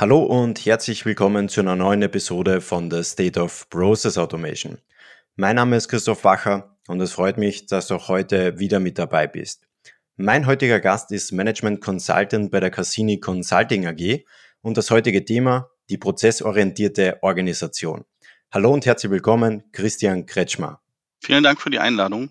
Hallo und herzlich willkommen zu einer neuen Episode von The State of Process Automation. Mein Name ist Christoph Wacher und es freut mich, dass du auch heute wieder mit dabei bist. Mein heutiger Gast ist Management Consultant bei der Cassini Consulting AG und das heutige Thema die prozessorientierte Organisation. Hallo und herzlich willkommen, Christian Kretschmer. Vielen Dank für die Einladung.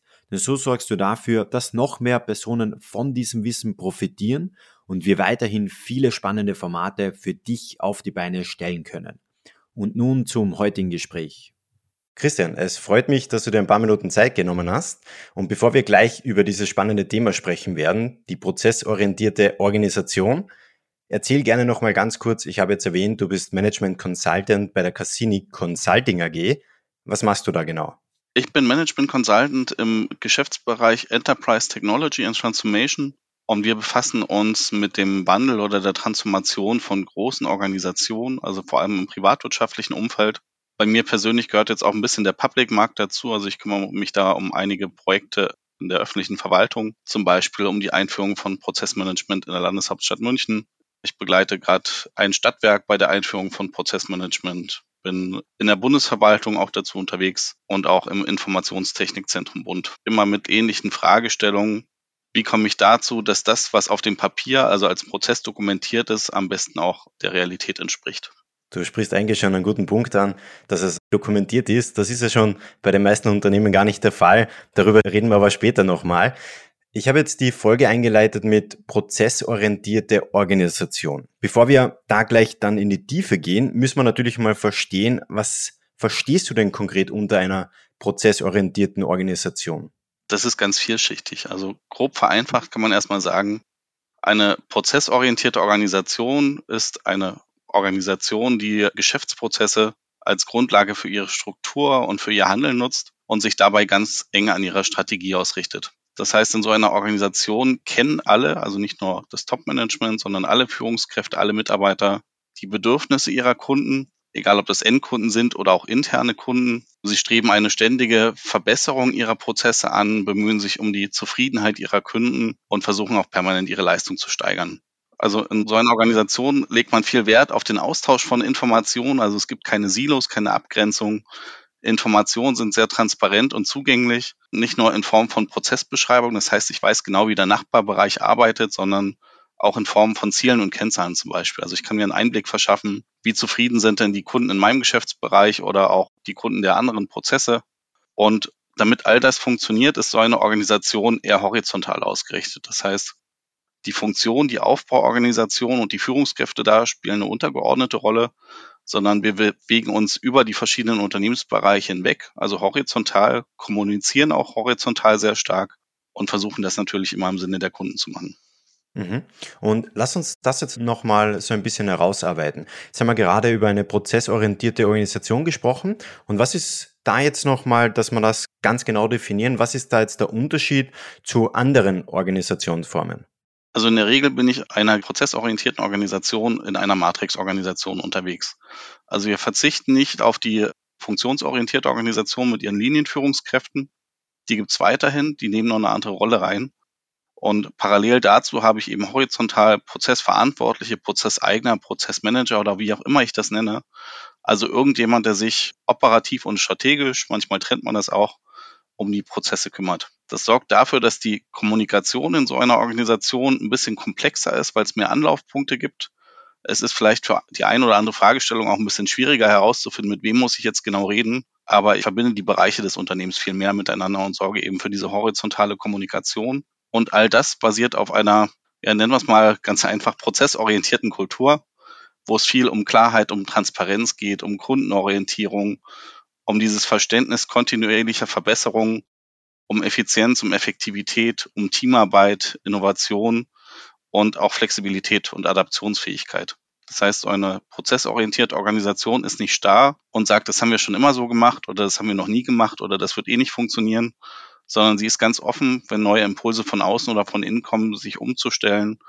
Denn so sorgst du dafür, dass noch mehr Personen von diesem Wissen profitieren und wir weiterhin viele spannende Formate für dich auf die Beine stellen können. Und nun zum heutigen Gespräch. Christian, es freut mich, dass du dir ein paar Minuten Zeit genommen hast. Und bevor wir gleich über dieses spannende Thema sprechen werden, die prozessorientierte Organisation, erzähl gerne nochmal ganz kurz, ich habe jetzt erwähnt, du bist Management Consultant bei der Cassini Consulting AG. Was machst du da genau? Ich bin Management Consultant im Geschäftsbereich Enterprise Technology and Transformation und wir befassen uns mit dem Wandel oder der Transformation von großen Organisationen, also vor allem im privatwirtschaftlichen Umfeld. Bei mir persönlich gehört jetzt auch ein bisschen der Public-Markt dazu. Also ich kümmere mich da um einige Projekte in der öffentlichen Verwaltung, zum Beispiel um die Einführung von Prozessmanagement in der Landeshauptstadt München. Ich begleite gerade ein Stadtwerk bei der Einführung von Prozessmanagement bin in der Bundesverwaltung auch dazu unterwegs und auch im Informationstechnikzentrum Bund. Immer mit ähnlichen Fragestellungen. Wie komme ich dazu, dass das, was auf dem Papier, also als Prozess dokumentiert ist, am besten auch der Realität entspricht? Du sprichst eigentlich schon einen guten Punkt an, dass es dokumentiert ist. Das ist ja schon bei den meisten Unternehmen gar nicht der Fall. Darüber reden wir aber später nochmal. Ich habe jetzt die Folge eingeleitet mit prozessorientierte Organisation. Bevor wir da gleich dann in die Tiefe gehen, müssen wir natürlich mal verstehen, was verstehst du denn konkret unter einer prozessorientierten Organisation? Das ist ganz vielschichtig. Also grob vereinfacht kann man erstmal sagen, eine prozessorientierte Organisation ist eine Organisation, die Geschäftsprozesse als Grundlage für ihre Struktur und für ihr Handeln nutzt und sich dabei ganz eng an ihrer Strategie ausrichtet. Das heißt, in so einer Organisation kennen alle, also nicht nur das Top-Management, sondern alle Führungskräfte, alle Mitarbeiter, die Bedürfnisse ihrer Kunden, egal ob das Endkunden sind oder auch interne Kunden. Sie streben eine ständige Verbesserung ihrer Prozesse an, bemühen sich um die Zufriedenheit ihrer Kunden und versuchen auch permanent ihre Leistung zu steigern. Also in so einer Organisation legt man viel Wert auf den Austausch von Informationen. Also es gibt keine Silos, keine Abgrenzung. Informationen sind sehr transparent und zugänglich, nicht nur in Form von Prozessbeschreibung, das heißt, ich weiß genau, wie der Nachbarbereich arbeitet, sondern auch in Form von Zielen und Kennzahlen zum Beispiel. Also ich kann mir einen Einblick verschaffen, wie zufrieden sind denn die Kunden in meinem Geschäftsbereich oder auch die Kunden der anderen Prozesse. Und damit all das funktioniert, ist so eine Organisation eher horizontal ausgerichtet. Das heißt, die Funktion, die Aufbauorganisation und die Führungskräfte da spielen eine untergeordnete Rolle sondern wir bewegen uns über die verschiedenen Unternehmensbereiche hinweg, also horizontal, kommunizieren auch horizontal sehr stark und versuchen das natürlich immer im Sinne der Kunden zu machen. Mhm. Und lass uns das jetzt nochmal so ein bisschen herausarbeiten. Jetzt haben wir gerade über eine prozessorientierte Organisation gesprochen. Und was ist da jetzt nochmal, dass wir das ganz genau definieren? Was ist da jetzt der Unterschied zu anderen Organisationsformen? Also in der Regel bin ich einer prozessorientierten Organisation in einer Matrix-Organisation unterwegs. Also wir verzichten nicht auf die funktionsorientierte Organisation mit ihren Linienführungskräften. Die gibt's weiterhin, die nehmen noch eine andere Rolle rein. Und parallel dazu habe ich eben horizontal Prozessverantwortliche, Prozesseigner, Prozessmanager oder wie auch immer ich das nenne. Also irgendjemand, der sich operativ und strategisch, manchmal trennt man das auch, um die Prozesse kümmert. Das sorgt dafür, dass die Kommunikation in so einer Organisation ein bisschen komplexer ist, weil es mehr Anlaufpunkte gibt. Es ist vielleicht für die eine oder andere Fragestellung auch ein bisschen schwieriger herauszufinden, mit wem muss ich jetzt genau reden. Aber ich verbinde die Bereiche des Unternehmens viel mehr miteinander und sorge eben für diese horizontale Kommunikation. Und all das basiert auf einer, ja, nennen wir es mal ganz einfach, prozessorientierten Kultur, wo es viel um Klarheit, um Transparenz geht, um Kundenorientierung, um dieses Verständnis kontinuierlicher Verbesserung, um Effizienz, um Effektivität, um Teamarbeit, Innovation und auch Flexibilität und Adaptionsfähigkeit. Das heißt, eine prozessorientierte Organisation ist nicht starr und sagt, das haben wir schon immer so gemacht oder das haben wir noch nie gemacht oder das wird eh nicht funktionieren, sondern sie ist ganz offen, wenn neue Impulse von außen oder von innen kommen, sich umzustellen,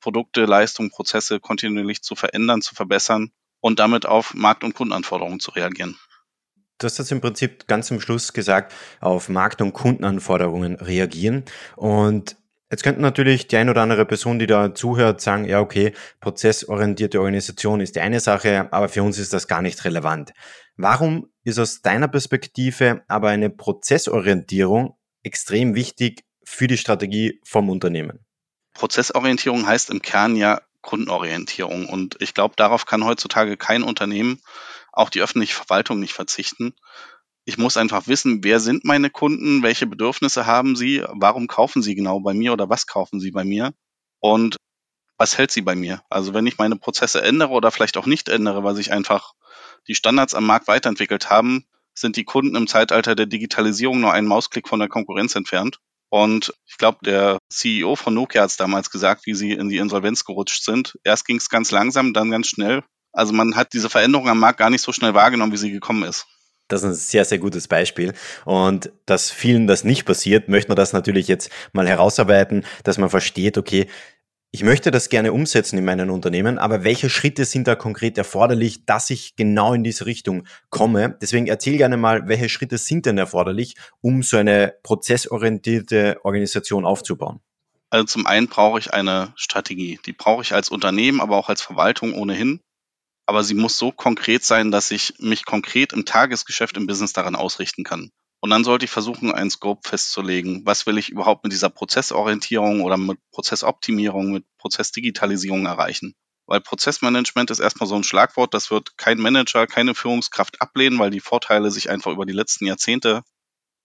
Produkte, Leistungen, Prozesse kontinuierlich zu verändern, zu verbessern und damit auf Markt- und Kundenanforderungen zu reagieren. Du hast das im Prinzip ganz zum Schluss gesagt, auf Markt- und Kundenanforderungen reagieren. Und jetzt könnte natürlich die ein oder andere Person, die da zuhört, sagen, ja, okay, prozessorientierte Organisation ist die eine Sache, aber für uns ist das gar nicht relevant. Warum ist aus deiner Perspektive aber eine Prozessorientierung extrem wichtig für die Strategie vom Unternehmen? Prozessorientierung heißt im Kern ja Kundenorientierung. Und ich glaube, darauf kann heutzutage kein Unternehmen, auch die öffentliche Verwaltung nicht verzichten. Ich muss einfach wissen, wer sind meine Kunden, welche Bedürfnisse haben sie, warum kaufen sie genau bei mir oder was kaufen sie bei mir und was hält sie bei mir. Also wenn ich meine Prozesse ändere oder vielleicht auch nicht ändere, weil sich einfach die Standards am Markt weiterentwickelt haben, sind die Kunden im Zeitalter der Digitalisierung nur einen Mausklick von der Konkurrenz entfernt. Und ich glaube, der CEO von Nokia hat es damals gesagt, wie sie in die Insolvenz gerutscht sind. Erst ging es ganz langsam, dann ganz schnell. Also man hat diese Veränderung am Markt gar nicht so schnell wahrgenommen, wie sie gekommen ist. Das ist ein sehr, sehr gutes Beispiel. Und dass vielen das nicht passiert, möchten wir das natürlich jetzt mal herausarbeiten, dass man versteht, okay, ich möchte das gerne umsetzen in meinen Unternehmen, aber welche Schritte sind da konkret erforderlich, dass ich genau in diese Richtung komme? Deswegen erzähl gerne mal, welche Schritte sind denn erforderlich, um so eine prozessorientierte Organisation aufzubauen? Also zum einen brauche ich eine Strategie. Die brauche ich als Unternehmen, aber auch als Verwaltung ohnehin. Aber sie muss so konkret sein, dass ich mich konkret im Tagesgeschäft im Business daran ausrichten kann. Und dann sollte ich versuchen, einen Scope festzulegen. Was will ich überhaupt mit dieser Prozessorientierung oder mit Prozessoptimierung, mit Prozessdigitalisierung erreichen? Weil Prozessmanagement ist erstmal so ein Schlagwort, das wird kein Manager, keine Führungskraft ablehnen, weil die Vorteile sich einfach über die letzten Jahrzehnte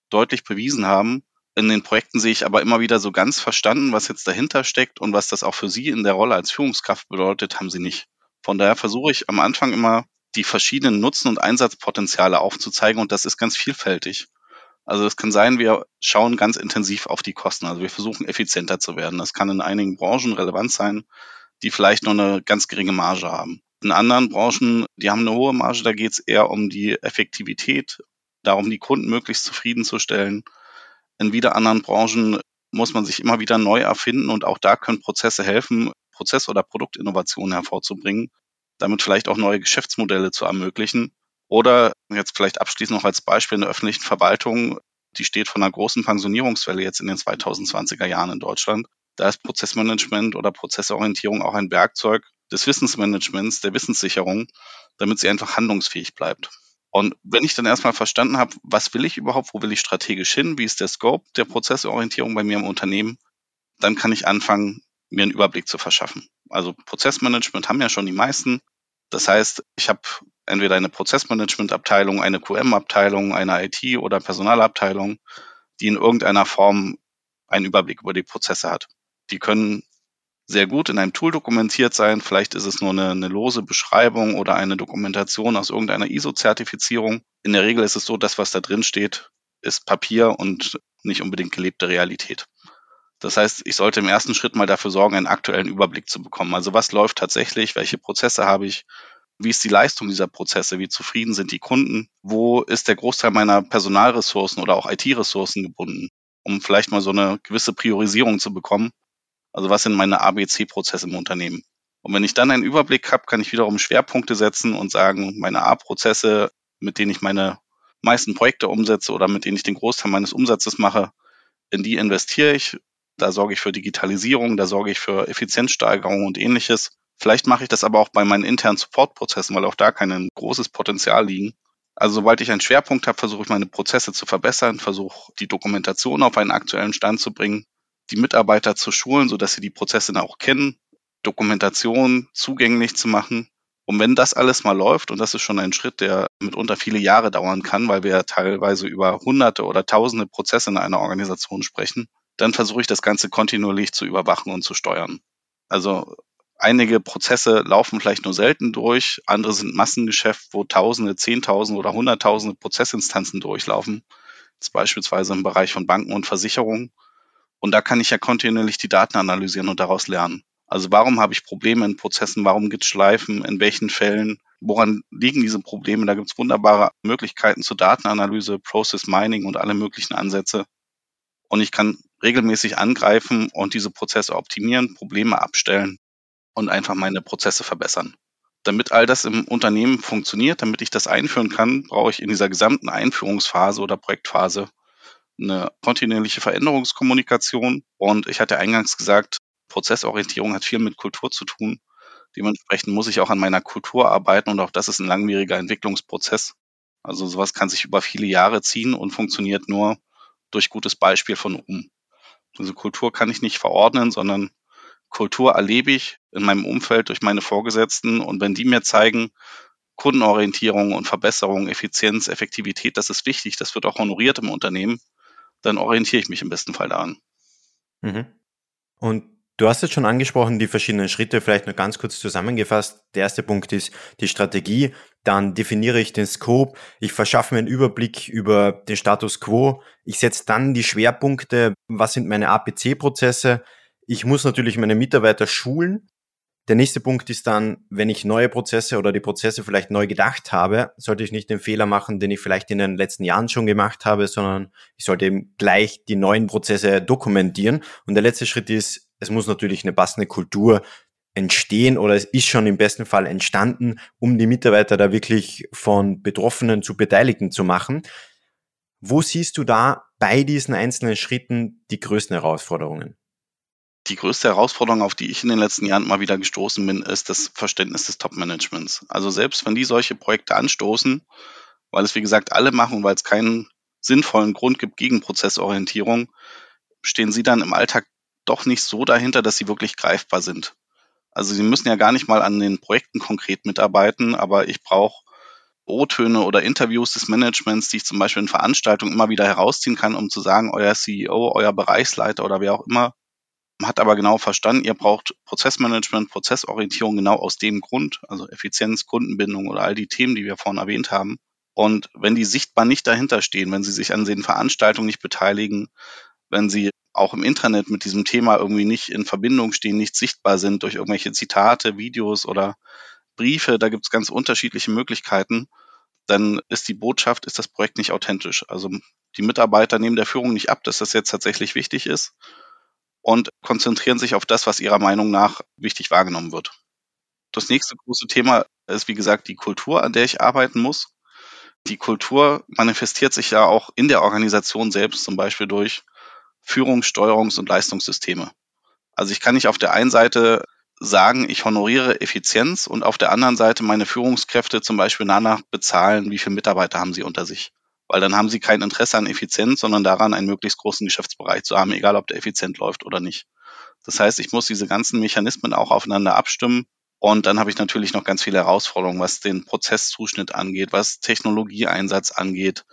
deutlich bewiesen haben. In den Projekten sehe ich aber immer wieder so ganz verstanden, was jetzt dahinter steckt und was das auch für Sie in der Rolle als Führungskraft bedeutet, haben Sie nicht. Von daher versuche ich am Anfang immer die verschiedenen Nutzen- und Einsatzpotenziale aufzuzeigen und das ist ganz vielfältig. Also es kann sein, wir schauen ganz intensiv auf die Kosten. Also wir versuchen effizienter zu werden. Das kann in einigen Branchen relevant sein, die vielleicht nur eine ganz geringe Marge haben. In anderen Branchen, die haben eine hohe Marge, da geht es eher um die Effektivität, darum, die Kunden möglichst zufriedenzustellen. In wieder anderen Branchen muss man sich immer wieder neu erfinden und auch da können Prozesse helfen, Prozess- oder Produktinnovationen hervorzubringen, damit vielleicht auch neue Geschäftsmodelle zu ermöglichen. Oder jetzt vielleicht abschließend noch als Beispiel in der öffentlichen Verwaltung, die steht von einer großen Pensionierungswelle jetzt in den 2020er Jahren in Deutschland. Da ist Prozessmanagement oder Prozessorientierung auch ein Werkzeug des Wissensmanagements, der Wissenssicherung, damit sie einfach handlungsfähig bleibt. Und wenn ich dann erstmal verstanden habe, was will ich überhaupt, wo will ich strategisch hin, wie ist der Scope der Prozessorientierung bei mir im Unternehmen, dann kann ich anfangen, mir einen Überblick zu verschaffen. Also Prozessmanagement haben ja schon die meisten. Das heißt, ich habe entweder eine Prozessmanagement-Abteilung, eine QM-Abteilung, eine IT- oder Personalabteilung, die in irgendeiner Form einen Überblick über die Prozesse hat. Die können sehr gut in einem Tool dokumentiert sein. Vielleicht ist es nur eine, eine lose Beschreibung oder eine Dokumentation aus irgendeiner ISO-Zertifizierung. In der Regel ist es so, dass was da drin steht, ist Papier und nicht unbedingt gelebte Realität. Das heißt, ich sollte im ersten Schritt mal dafür sorgen, einen aktuellen Überblick zu bekommen. Also was läuft tatsächlich, welche Prozesse habe ich, wie ist die Leistung dieser Prozesse, wie zufrieden sind die Kunden, wo ist der Großteil meiner Personalressourcen oder auch IT-Ressourcen gebunden, um vielleicht mal so eine gewisse Priorisierung zu bekommen. Also was sind meine ABC-Prozesse im Unternehmen? Und wenn ich dann einen Überblick habe, kann ich wiederum Schwerpunkte setzen und sagen, meine A-Prozesse, mit denen ich meine meisten Projekte umsetze oder mit denen ich den Großteil meines Umsatzes mache, in die investiere ich da sorge ich für Digitalisierung, da sorge ich für Effizienzsteigerung und ähnliches. Vielleicht mache ich das aber auch bei meinen internen Supportprozessen, weil auch da kein großes Potenzial liegen. Also sobald ich einen Schwerpunkt habe, versuche ich meine Prozesse zu verbessern, versuche die Dokumentation auf einen aktuellen Stand zu bringen, die Mitarbeiter zu schulen, sodass sie die Prozesse dann auch kennen, Dokumentation zugänglich zu machen. Und wenn das alles mal läuft, und das ist schon ein Schritt, der mitunter viele Jahre dauern kann, weil wir ja teilweise über hunderte oder tausende Prozesse in einer Organisation sprechen, dann versuche ich das Ganze kontinuierlich zu überwachen und zu steuern. Also einige Prozesse laufen vielleicht nur selten durch, andere sind Massengeschäft, wo Tausende, Zehntausende oder Hunderttausende Prozessinstanzen durchlaufen. Ist beispielsweise im Bereich von Banken und Versicherungen. Und da kann ich ja kontinuierlich die Daten analysieren und daraus lernen. Also warum habe ich Probleme in Prozessen? Warum gibt es Schleifen? In welchen Fällen? Woran liegen diese Probleme? Da gibt es wunderbare Möglichkeiten zur Datenanalyse, Process Mining und alle möglichen Ansätze. Und ich kann regelmäßig angreifen und diese Prozesse optimieren, Probleme abstellen und einfach meine Prozesse verbessern. Damit all das im Unternehmen funktioniert, damit ich das einführen kann, brauche ich in dieser gesamten Einführungsphase oder Projektphase eine kontinuierliche Veränderungskommunikation. Und ich hatte eingangs gesagt, Prozessorientierung hat viel mit Kultur zu tun. Dementsprechend muss ich auch an meiner Kultur arbeiten und auch das ist ein langwieriger Entwicklungsprozess. Also sowas kann sich über viele Jahre ziehen und funktioniert nur durch gutes Beispiel von oben. Also Kultur kann ich nicht verordnen, sondern Kultur erlebe ich in meinem Umfeld durch meine Vorgesetzten und wenn die mir zeigen, Kundenorientierung und Verbesserung, Effizienz, Effektivität, das ist wichtig, das wird auch honoriert im Unternehmen, dann orientiere ich mich im besten Fall daran. Mhm. Und du hast jetzt schon angesprochen, die verschiedenen Schritte, vielleicht nur ganz kurz zusammengefasst. Der erste Punkt ist die Strategie, dann definiere ich den Scope, ich verschaffe mir einen Überblick über den Status quo, ich setze dann die Schwerpunkte, was sind meine APC-Prozesse, ich muss natürlich meine Mitarbeiter schulen, der nächste Punkt ist dann, wenn ich neue Prozesse oder die Prozesse vielleicht neu gedacht habe, sollte ich nicht den Fehler machen, den ich vielleicht in den letzten Jahren schon gemacht habe, sondern ich sollte eben gleich die neuen Prozesse dokumentieren. Und der letzte Schritt ist, es muss natürlich eine passende Kultur entstehen oder es ist schon im besten Fall entstanden, um die Mitarbeiter da wirklich von Betroffenen zu Beteiligten zu machen. Wo siehst du da bei diesen einzelnen Schritten die größten Herausforderungen? Die größte Herausforderung, auf die ich in den letzten Jahren mal wieder gestoßen bin, ist das Verständnis des Top-Managements. Also selbst wenn die solche Projekte anstoßen, weil es wie gesagt alle machen, weil es keinen sinnvollen Grund gibt gegen Prozessorientierung, stehen sie dann im Alltag doch nicht so dahinter, dass sie wirklich greifbar sind. Also sie müssen ja gar nicht mal an den Projekten konkret mitarbeiten, aber ich brauche O-Töne oder Interviews des Managements, die ich zum Beispiel in Veranstaltungen immer wieder herausziehen kann, um zu sagen, euer CEO, euer Bereichsleiter oder wer auch immer hat aber genau verstanden, ihr braucht Prozessmanagement, Prozessorientierung genau aus dem Grund, also Effizienz, Kundenbindung oder all die Themen, die wir vorhin erwähnt haben. Und wenn die sichtbar nicht dahinter stehen, wenn sie sich an den Veranstaltungen nicht beteiligen, wenn sie auch im Internet mit diesem Thema irgendwie nicht in Verbindung stehen, nicht sichtbar sind durch irgendwelche Zitate, Videos oder Briefe, da gibt es ganz unterschiedliche Möglichkeiten, dann ist die Botschaft, ist das Projekt nicht authentisch. Also die Mitarbeiter nehmen der Führung nicht ab, dass das jetzt tatsächlich wichtig ist und konzentrieren sich auf das, was ihrer Meinung nach wichtig wahrgenommen wird. Das nächste große Thema ist, wie gesagt, die Kultur, an der ich arbeiten muss. Die Kultur manifestiert sich ja auch in der Organisation selbst, zum Beispiel durch Führungs-, Steuerungs- und Leistungssysteme. Also ich kann nicht auf der einen Seite sagen, ich honoriere Effizienz und auf der anderen Seite meine Führungskräfte zum Beispiel danach bezahlen, wie viele Mitarbeiter haben sie unter sich weil dann haben sie kein Interesse an Effizienz, sondern daran, einen möglichst großen Geschäftsbereich zu haben, egal ob der effizient läuft oder nicht. Das heißt, ich muss diese ganzen Mechanismen auch aufeinander abstimmen. Und dann habe ich natürlich noch ganz viele Herausforderungen, was den Prozesszuschnitt angeht, was Technologieeinsatz angeht,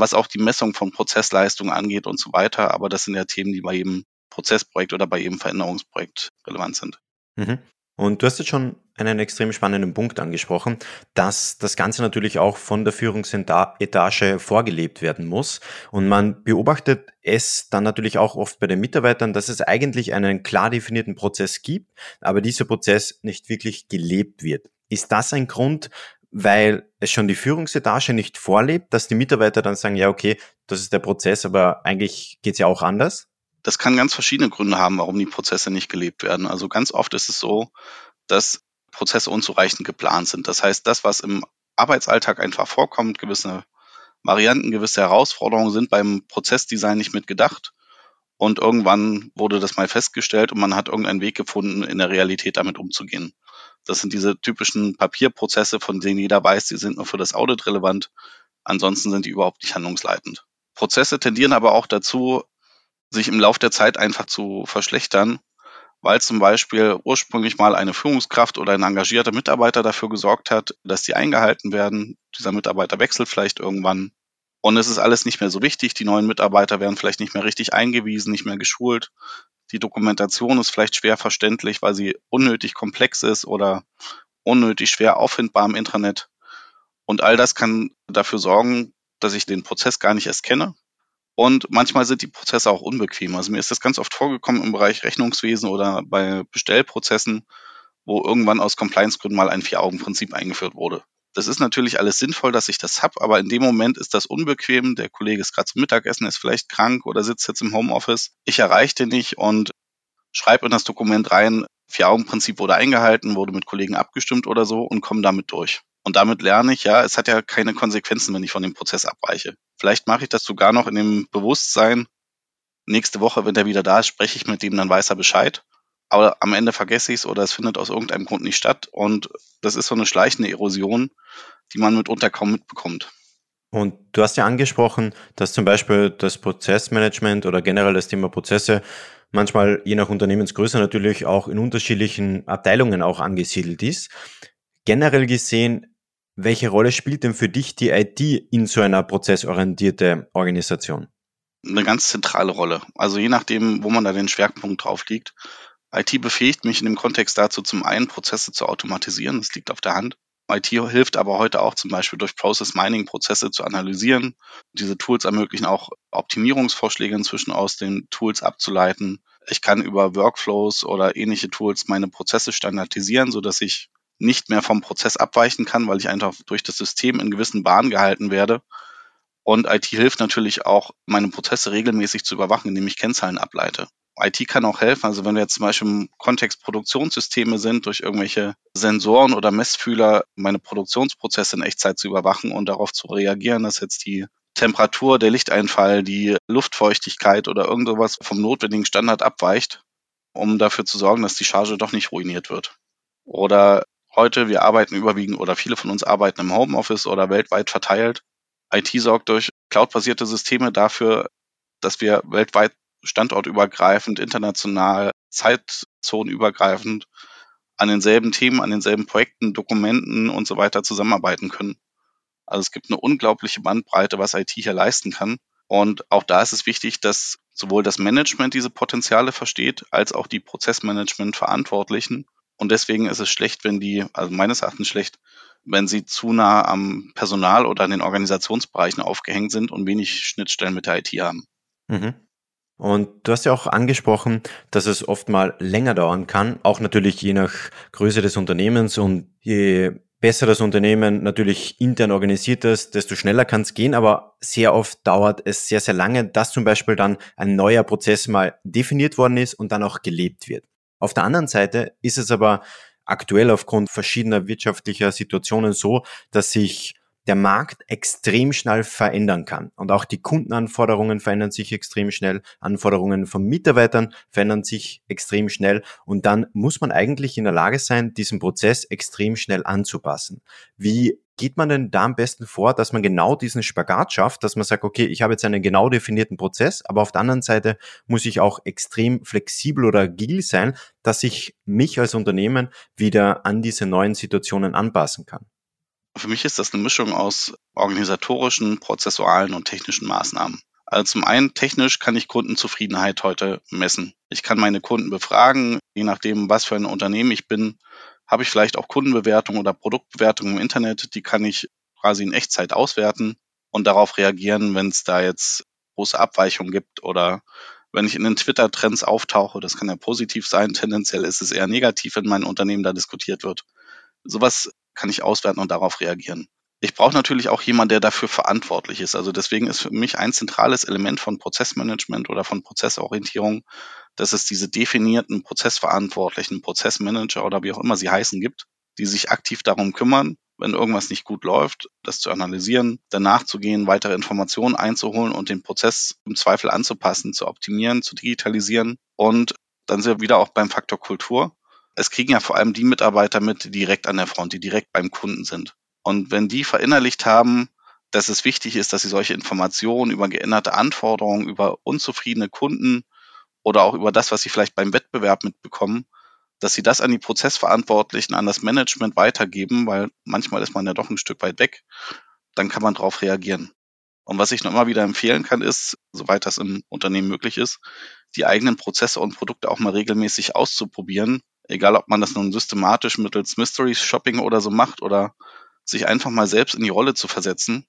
was auch die Messung von Prozessleistung angeht und so weiter. Aber das sind ja Themen, die bei jedem Prozessprojekt oder bei jedem Veränderungsprojekt relevant sind. Mhm. Und du hast jetzt schon einen extrem spannenden Punkt angesprochen, dass das Ganze natürlich auch von der Führungsetage vorgelebt werden muss. Und man beobachtet es dann natürlich auch oft bei den Mitarbeitern, dass es eigentlich einen klar definierten Prozess gibt, aber dieser Prozess nicht wirklich gelebt wird. Ist das ein Grund, weil es schon die Führungsetage nicht vorlebt, dass die Mitarbeiter dann sagen, ja, okay, das ist der Prozess, aber eigentlich geht's ja auch anders? Das kann ganz verschiedene Gründe haben, warum die Prozesse nicht gelebt werden. Also ganz oft ist es so, dass Prozesse unzureichend geplant sind. Das heißt, das, was im Arbeitsalltag einfach vorkommt, gewisse Varianten, gewisse Herausforderungen sind beim Prozessdesign nicht mitgedacht. Und irgendwann wurde das mal festgestellt und man hat irgendeinen Weg gefunden, in der Realität damit umzugehen. Das sind diese typischen Papierprozesse, von denen jeder weiß, die sind nur für das Audit relevant. Ansonsten sind die überhaupt nicht handlungsleitend. Prozesse tendieren aber auch dazu, sich im Laufe der Zeit einfach zu verschlechtern, weil zum Beispiel ursprünglich mal eine Führungskraft oder ein engagierter Mitarbeiter dafür gesorgt hat, dass die eingehalten werden. Dieser Mitarbeiter wechselt vielleicht irgendwann. Und es ist alles nicht mehr so wichtig. Die neuen Mitarbeiter werden vielleicht nicht mehr richtig eingewiesen, nicht mehr geschult. Die Dokumentation ist vielleicht schwer verständlich, weil sie unnötig komplex ist oder unnötig schwer auffindbar im Intranet. Und all das kann dafür sorgen, dass ich den Prozess gar nicht erst kenne, Und manchmal sind die Prozesse auch unbequem. Also mir ist das ganz oft vorgekommen im Bereich Rechnungswesen oder bei Bestellprozessen, wo irgendwann aus Compliance-Gründen mal ein Vier-Augen-Prinzip eingeführt wurde. Das ist natürlich alles sinnvoll, dass ich das habe, aber in dem Moment ist das unbequem. Der Kollege ist gerade zum Mittagessen, ist vielleicht krank oder sitzt jetzt im Homeoffice. Ich erreiche den nicht und schreibe in das Dokument rein, Vier-Augen-Prinzip wurde eingehalten, wurde mit Kollegen abgestimmt oder so und komme damit durch. Und damit lerne ich, ja, es hat ja keine Konsequenzen, wenn ich von dem Prozess abweiche. Vielleicht mache ich das sogar noch in dem Bewusstsein, nächste Woche, wenn der wieder da ist, spreche ich mit dem, dann weiß er Bescheid. Aber am Ende vergesse ich es oder es findet aus irgendeinem Grund nicht statt. Und das ist so eine schleichende Erosion, die man mitunter kaum mitbekommt. Und du hast ja angesprochen, dass zum Beispiel das Prozessmanagement oder generell das Thema Prozesse manchmal je nach Unternehmensgröße natürlich auch in unterschiedlichen Abteilungen auch angesiedelt ist. Generell gesehen, welche Rolle spielt denn für dich die IT in so einer prozessorientierte Organisation? Eine ganz zentrale Rolle. Also je nachdem, wo man da den Schwerpunkt drauf liegt. IT befähigt mich in dem Kontext dazu, zum einen Prozesse zu automatisieren, das liegt auf der Hand. IT hilft aber heute auch zum Beispiel durch Process Mining Prozesse zu analysieren. Diese Tools ermöglichen auch Optimierungsvorschläge inzwischen aus den Tools abzuleiten. Ich kann über Workflows oder ähnliche Tools meine Prozesse standardisieren, so dass ich nicht mehr vom Prozess abweichen kann, weil ich einfach durch das System in gewissen Bahnen gehalten werde. Und IT hilft natürlich auch, meine Prozesse regelmäßig zu überwachen, indem ich Kennzahlen ableite. IT kann auch helfen, also wenn wir jetzt zum Beispiel im Kontext Produktionssysteme sind, durch irgendwelche Sensoren oder Messfühler meine Produktionsprozesse in Echtzeit zu überwachen und darauf zu reagieren, dass jetzt die Temperatur, der Lichteinfall, die Luftfeuchtigkeit oder irgendwas vom notwendigen Standard abweicht, um dafür zu sorgen, dass die Charge doch nicht ruiniert wird. Oder heute, wir arbeiten überwiegend oder viele von uns arbeiten im Homeoffice oder weltweit verteilt. IT sorgt durch cloudbasierte Systeme dafür, dass wir weltweit standortübergreifend, international, zeitzonenübergreifend an denselben Themen, an denselben Projekten, Dokumenten und so weiter zusammenarbeiten können. Also es gibt eine unglaubliche Bandbreite, was IT hier leisten kann. Und auch da ist es wichtig, dass sowohl das Management diese Potenziale versteht, als auch die Prozessmanagement Verantwortlichen und deswegen ist es schlecht, wenn die, also meines Erachtens schlecht, wenn sie zu nah am Personal oder an den Organisationsbereichen aufgehängt sind und wenig Schnittstellen mit der IT haben. Mhm. Und du hast ja auch angesprochen, dass es oft mal länger dauern kann, auch natürlich je nach Größe des Unternehmens und je besser das Unternehmen natürlich intern organisiert ist, desto schneller kann es gehen, aber sehr oft dauert es sehr, sehr lange, dass zum Beispiel dann ein neuer Prozess mal definiert worden ist und dann auch gelebt wird. Auf der anderen Seite ist es aber aktuell aufgrund verschiedener wirtschaftlicher Situationen so, dass sich der Markt extrem schnell verändern kann. Und auch die Kundenanforderungen verändern sich extrem schnell. Anforderungen von Mitarbeitern verändern sich extrem schnell. Und dann muss man eigentlich in der Lage sein, diesen Prozess extrem schnell anzupassen. Wie geht man denn da am besten vor, dass man genau diesen Spagat schafft, dass man sagt, okay, ich habe jetzt einen genau definierten Prozess, aber auf der anderen Seite muss ich auch extrem flexibel oder agil sein, dass ich mich als Unternehmen wieder an diese neuen Situationen anpassen kann? Für mich ist das eine Mischung aus organisatorischen, prozessualen und technischen Maßnahmen. Also zum einen technisch kann ich Kundenzufriedenheit heute messen. Ich kann meine Kunden befragen, je nachdem, was für ein Unternehmen ich bin, habe ich vielleicht auch Kundenbewertungen oder Produktbewertungen im Internet, die kann ich quasi in Echtzeit auswerten und darauf reagieren, wenn es da jetzt große Abweichungen gibt oder wenn ich in den Twitter-Trends auftauche, das kann ja positiv sein, tendenziell ist es eher negativ, wenn mein Unternehmen da diskutiert wird. Sowas kann ich auswerten und darauf reagieren. Ich brauche natürlich auch jemanden, der dafür verantwortlich ist. Also deswegen ist für mich ein zentrales Element von Prozessmanagement oder von Prozessorientierung, dass es diese definierten Prozessverantwortlichen, Prozessmanager oder wie auch immer sie heißen gibt, die sich aktiv darum kümmern, wenn irgendwas nicht gut läuft, das zu analysieren, danach zu gehen, weitere Informationen einzuholen und den Prozess im Zweifel anzupassen, zu optimieren, zu digitalisieren. Und dann sind wir wieder auch beim Faktor Kultur. Es kriegen ja vor allem die Mitarbeiter mit, die direkt an der Front, die direkt beim Kunden sind. Und wenn die verinnerlicht haben, dass es wichtig ist, dass sie solche Informationen über geänderte Anforderungen, über unzufriedene Kunden oder auch über das, was sie vielleicht beim Wettbewerb mitbekommen, dass sie das an die Prozessverantwortlichen, an das Management weitergeben, weil manchmal ist man ja doch ein Stück weit weg, dann kann man darauf reagieren. Und was ich noch immer wieder empfehlen kann, ist, soweit das im Unternehmen möglich ist, die eigenen Prozesse und Produkte auch mal regelmäßig auszuprobieren. Egal, ob man das nun systematisch mittels Mystery Shopping oder so macht oder sich einfach mal selbst in die Rolle zu versetzen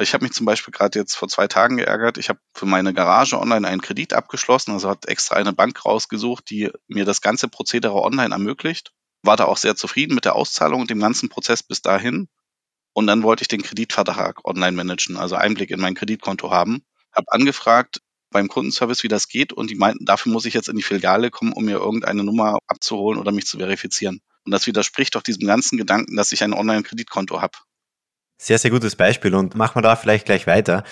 Ich habe mich zum Beispiel gerade jetzt vor zwei Tagen geärgert. Ich habe für meine Garage online einen Kredit abgeschlossen, also hat extra eine Bank rausgesucht, die mir das ganze Prozedere online ermöglicht. War da auch sehr zufrieden mit der Auszahlung und dem ganzen Prozess bis dahin. Und dann wollte ich den Kreditvertrag online managen, also Einblick in mein Kreditkonto haben. Habe angefragt beim Kundenservice, wie das geht und die meinten, dafür muss ich jetzt in die Filiale kommen, um mir irgendeine Nummer abzuholen oder mich zu verifizieren. Und das widerspricht doch diesem ganzen Gedanken, dass ich ein Online-Kreditkonto habe. Sehr, sehr gutes Beispiel und machen wir da vielleicht gleich weiter.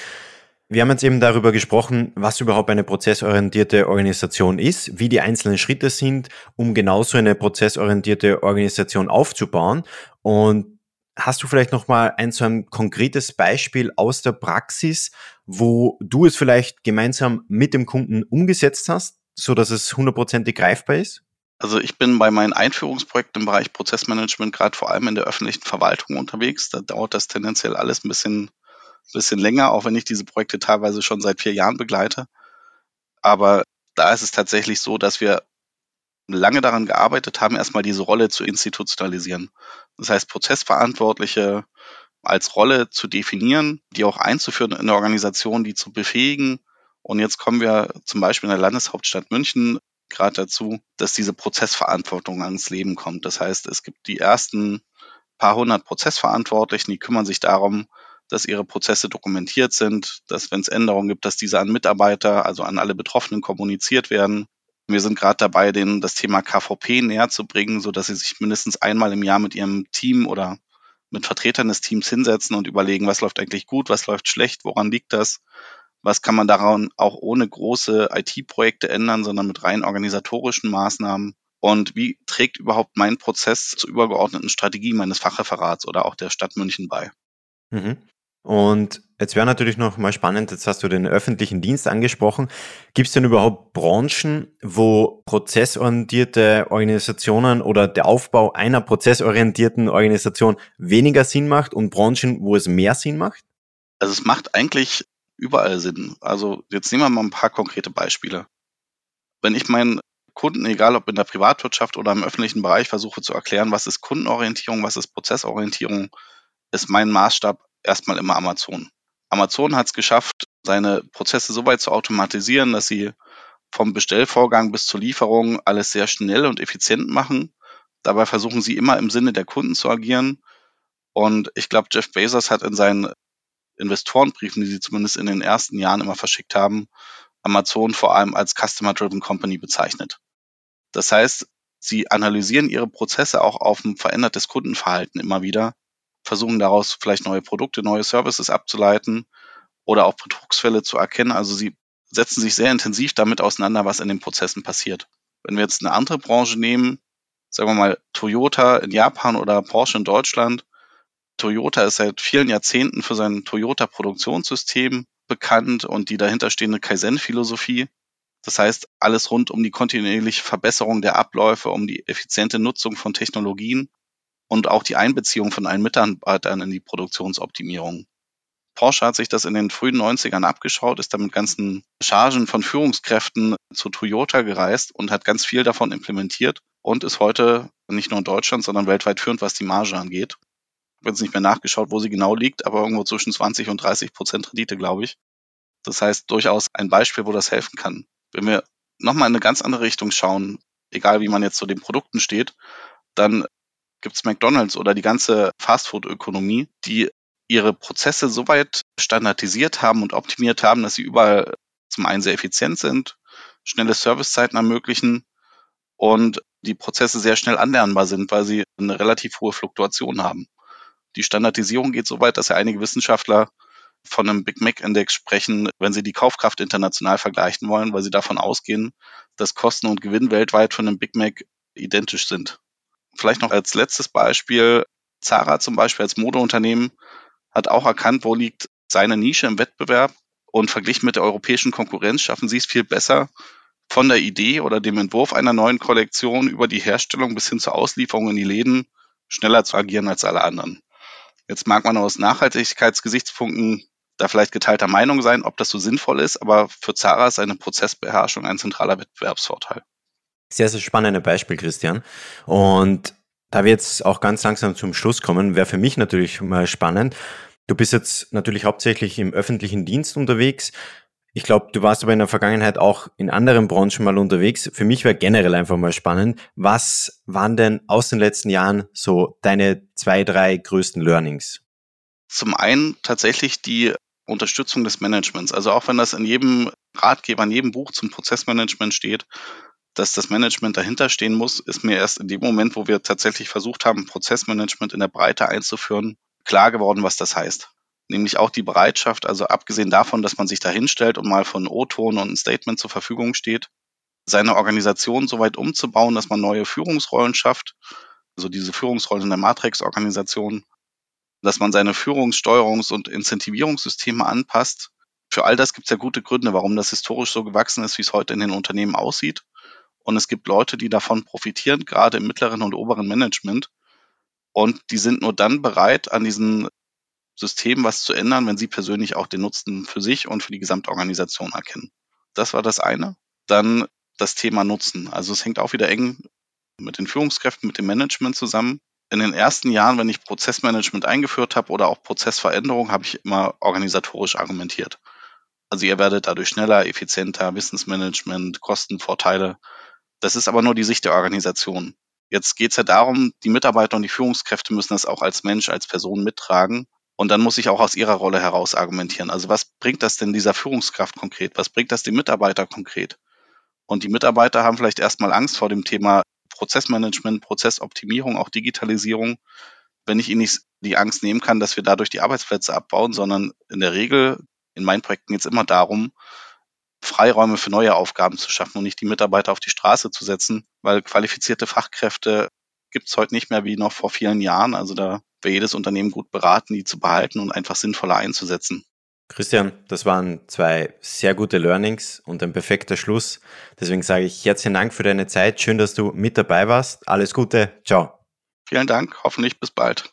Wir haben jetzt eben darüber gesprochen, was überhaupt eine prozessorientierte Organisation ist, wie die einzelnen Schritte sind, um genauso eine prozessorientierte Organisation aufzubauen. Und hast du vielleicht noch mal ein so ein konkretes Beispiel aus der Praxis, wo du es vielleicht gemeinsam mit dem Kunden umgesetzt hast, so dass es hundertprozentig greifbar ist? Also ich bin bei meinen Einführungsprojekten im Bereich Prozessmanagement gerade vor allem in der öffentlichen Verwaltung unterwegs. Da dauert das tendenziell alles ein bisschen, bisschen länger, auch wenn ich diese Projekte teilweise schon seit vier Jahren begleite. Aber da ist es tatsächlich so, dass wir lange daran gearbeitet haben, erstmal diese Rolle zu institutionalisieren. Das heißt, Prozessverantwortliche als Rolle zu definieren, die auch einzuführen in der Organisation, die zu befähigen. Und jetzt kommen wir zum Beispiel in der Landeshauptstadt München gerade dazu, dass diese Prozessverantwortung ans Leben kommt. Das heißt, es gibt die ersten paar hundert Prozessverantwortlichen, die kümmern sich darum, dass ihre Prozesse dokumentiert sind, dass wenn es Änderungen gibt, dass diese an Mitarbeiter, also an alle Betroffenen kommuniziert werden. Wir sind gerade dabei, denen das Thema KVP näher zu bringen, so dass sie sich mindestens einmal im Jahr mit ihrem Team oder mit Vertretern des Teams hinsetzen und überlegen, was läuft eigentlich gut, was läuft schlecht, woran liegt das was kann man daran auch ohne große IT-Projekte ändern, sondern mit rein organisatorischen Maßnahmen? Und wie trägt überhaupt mein Prozess zur übergeordneten Strategie meines Fachreferats oder auch der Stadt München bei? Mhm. Und jetzt wäre natürlich noch mal spannend, jetzt hast du den öffentlichen Dienst angesprochen. Gibt es denn überhaupt Branchen, wo prozessorientierte Organisationen oder der Aufbau einer prozessorientierten Organisation weniger Sinn macht und Branchen, wo es mehr Sinn macht? Also es macht eigentlich überall Sinn. Also jetzt nehmen wir mal ein paar konkrete Beispiele. Wenn ich meinen Kunden, egal ob in der Privatwirtschaft oder im öffentlichen Bereich, versuche zu erklären, was ist Kundenorientierung, was ist Prozessorientierung, ist mein Maßstab erstmal immer Amazon. Amazon hat es geschafft, seine Prozesse so weit zu automatisieren, dass sie vom Bestellvorgang bis zur Lieferung alles sehr schnell und effizient machen. Dabei versuchen sie immer im Sinne der Kunden zu agieren. Und ich glaube, Jeff Bezos hat in seinen Investorenbriefen, die sie zumindest in den ersten Jahren immer verschickt haben, Amazon vor allem als Customer-Driven Company bezeichnet. Das heißt, sie analysieren ihre Prozesse auch auf ein verändertes Kundenverhalten immer wieder, versuchen daraus vielleicht neue Produkte, neue Services abzuleiten oder auch Betrugsfälle zu erkennen. Also sie setzen sich sehr intensiv damit auseinander, was in den Prozessen passiert. Wenn wir jetzt eine andere Branche nehmen, sagen wir mal Toyota in Japan oder Porsche in Deutschland, Toyota ist seit vielen Jahrzehnten für sein Toyota-Produktionssystem bekannt und die dahinterstehende Kaizen-Philosophie. Das heißt, alles rund um die kontinuierliche Verbesserung der Abläufe, um die effiziente Nutzung von Technologien und auch die Einbeziehung von allen Mitarbeitern in die Produktionsoptimierung. Porsche hat sich das in den frühen 90ern abgeschaut, ist dann mit ganzen Chargen von Führungskräften zu Toyota gereist und hat ganz viel davon implementiert und ist heute nicht nur in Deutschland, sondern weltweit führend, was die Marge angeht habe jetzt nicht mehr nachgeschaut, wo sie genau liegt, aber irgendwo zwischen 20 und 30 Prozent Rendite, glaube ich. Das heißt durchaus ein Beispiel, wo das helfen kann. Wenn wir nochmal in eine ganz andere Richtung schauen, egal wie man jetzt zu den Produkten steht, dann gibt es McDonald's oder die ganze Fastfood-Ökonomie, die ihre Prozesse so weit standardisiert haben und optimiert haben, dass sie überall zum einen sehr effizient sind, schnelle Servicezeiten ermöglichen und die Prozesse sehr schnell anlernbar sind, weil sie eine relativ hohe Fluktuation haben. Die Standardisierung geht so weit, dass ja einige Wissenschaftler von einem Big Mac Index sprechen, wenn sie die Kaufkraft international vergleichen wollen, weil sie davon ausgehen, dass Kosten und Gewinn weltweit von einem Big Mac identisch sind. Vielleicht noch als letztes Beispiel. Zara zum Beispiel als Modeunternehmen hat auch erkannt, wo liegt seine Nische im Wettbewerb und verglichen mit der europäischen Konkurrenz schaffen sie es viel besser, von der Idee oder dem Entwurf einer neuen Kollektion über die Herstellung bis hin zur Auslieferung in die Läden schneller zu agieren als alle anderen. Jetzt mag man aus Nachhaltigkeitsgesichtspunkten da vielleicht geteilter Meinung sein, ob das so sinnvoll ist, aber für Zara ist eine Prozessbeherrschung ein zentraler Wettbewerbsvorteil. Sehr, sehr spannendes Beispiel, Christian. Und da wir jetzt auch ganz langsam zum Schluss kommen, wäre für mich natürlich mal spannend, Du bist jetzt natürlich hauptsächlich im öffentlichen Dienst unterwegs. Ich glaube, du warst aber in der Vergangenheit auch in anderen Branchen mal unterwegs. Für mich wäre generell einfach mal spannend. Was waren denn aus den letzten Jahren so deine zwei, drei größten Learnings? Zum einen tatsächlich die Unterstützung des Managements. Also auch wenn das in jedem Ratgeber, in jedem Buch zum Prozessmanagement steht, dass das Management dahinter stehen muss, ist mir erst in dem Moment, wo wir tatsächlich versucht haben, Prozessmanagement in der Breite einzuführen, klar geworden, was das heißt. Nämlich auch die Bereitschaft, also abgesehen davon, dass man sich da hinstellt und mal von O-Ton und ein Statement zur Verfügung steht, seine Organisation so weit umzubauen, dass man neue Führungsrollen schafft, also diese Führungsrollen in der Matrix-Organisation, dass man seine Führungs-, Steuerungs- und Incentivierungssysteme anpasst. Für all das gibt es ja gute Gründe, warum das historisch so gewachsen ist, wie es heute in den Unternehmen aussieht. Und es gibt Leute, die davon profitieren, gerade im mittleren und oberen Management. Und die sind nur dann bereit, an diesen Systemen was zu ändern, wenn sie persönlich auch den Nutzen für sich und für die Gesamtorganisation erkennen. Das war das eine. Dann das Thema Nutzen. Also es hängt auch wieder eng mit den Führungskräften, mit dem Management zusammen. In den ersten Jahren, wenn ich Prozessmanagement eingeführt habe oder auch Prozessveränderung, habe ich immer organisatorisch argumentiert. Also ihr werdet dadurch schneller, effizienter, Wissensmanagement, Kostenvorteile. Das ist aber nur die Sicht der Organisation. Jetzt geht es ja darum, die Mitarbeiter und die Führungskräfte müssen das auch als Mensch, als Person mittragen. Und dann muss ich auch aus ihrer Rolle heraus argumentieren. Also was bringt das denn dieser Führungskraft konkret? Was bringt das dem Mitarbeiter konkret? Und die Mitarbeiter haben vielleicht erstmal Angst vor dem Thema Prozessmanagement, Prozessoptimierung, auch Digitalisierung, wenn ich ihnen nicht die Angst nehmen kann, dass wir dadurch die Arbeitsplätze abbauen, sondern in der Regel, in meinen Projekten geht es immer darum, Freiräume für neue Aufgaben zu schaffen und nicht die Mitarbeiter auf die Straße zu setzen, weil qualifizierte Fachkräfte gibt es heute nicht mehr wie noch vor vielen Jahren. Also da wäre jedes Unternehmen gut beraten, die zu behalten und einfach sinnvoller einzusetzen. Christian, das waren zwei sehr gute Learnings und ein perfekter Schluss. Deswegen sage ich herzlichen Dank für deine Zeit. Schön, dass du mit dabei warst. Alles Gute. Ciao. Vielen Dank. Hoffentlich bis bald.